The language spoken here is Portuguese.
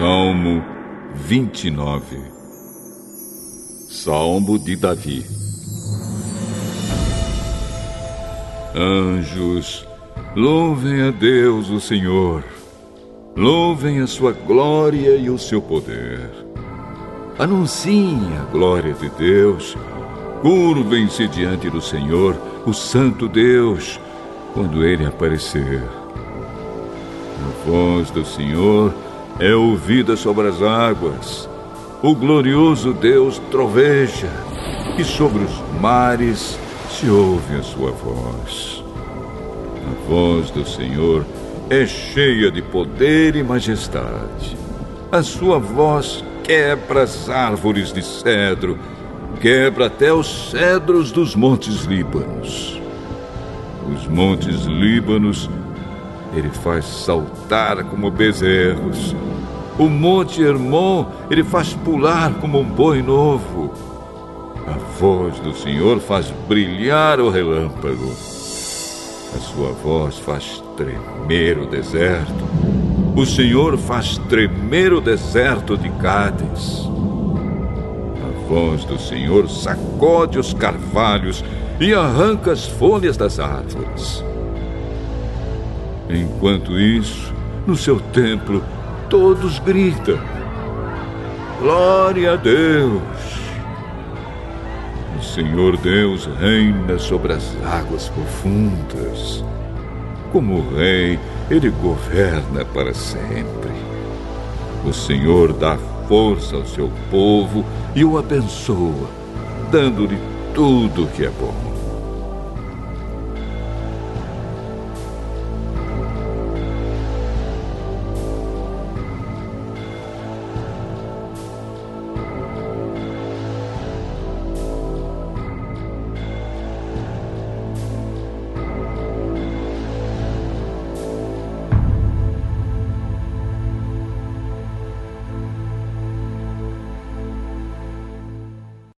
Salmo 29 Salmo de Davi Anjos, louvem a Deus o Senhor. Louvem a sua glória e o seu poder. Anunciem a glória de Deus. Curvem-se diante do Senhor, o Santo Deus, quando ele aparecer. A voz do Senhor é ouvida sobre as águas. O glorioso Deus troveja, e sobre os mares se ouve a sua voz. A voz do Senhor é cheia de poder e majestade. A sua voz quebra as árvores de cedro, quebra até os cedros dos montes Líbanos. Os montes Líbanos ele faz saltar como bezerros. O monte Hermon ele faz pular como um boi novo. A voz do Senhor faz brilhar o relâmpago. A sua voz faz tremer o deserto. O Senhor faz tremer o deserto de Cádiz. A voz do Senhor sacode os carvalhos e arranca as folhas das árvores. Enquanto isso, no seu templo, todos gritam: Glória a Deus! O Senhor Deus reina sobre as águas profundas. Como rei, ele governa para sempre. O Senhor dá força ao seu povo e o abençoa, dando-lhe tudo que é bom.